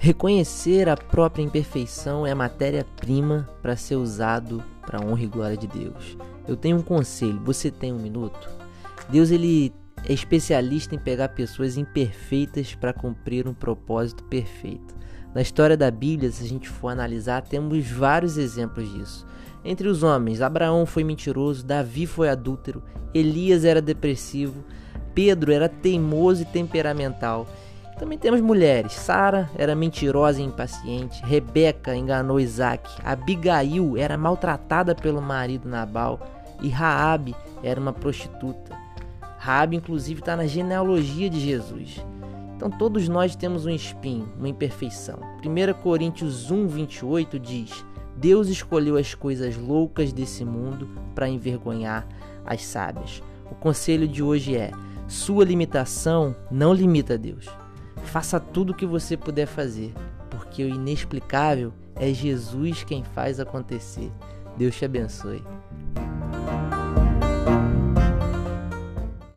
Reconhecer a própria imperfeição é matéria-prima para ser usado para a honra e glória de Deus. Eu tenho um conselho, você tem um minuto? Deus ele é especialista em pegar pessoas imperfeitas para cumprir um propósito perfeito. Na história da Bíblia, se a gente for analisar, temos vários exemplos disso. Entre os homens, Abraão foi mentiroso, Davi foi adúltero, Elias era depressivo, Pedro era teimoso e temperamental. Também temos mulheres. Sara era mentirosa e impaciente. Rebeca enganou Isaac. Abigail era maltratada pelo marido Nabal. E Raabe era uma prostituta. Raabe, inclusive, está na genealogia de Jesus. Então todos nós temos um espinho, uma imperfeição. 1 Coríntios 1, 28 diz: Deus escolheu as coisas loucas desse mundo para envergonhar as sábias. O conselho de hoje é: sua limitação não limita Deus. Faça tudo o que você puder fazer, porque o inexplicável é Jesus quem faz acontecer. Deus te abençoe.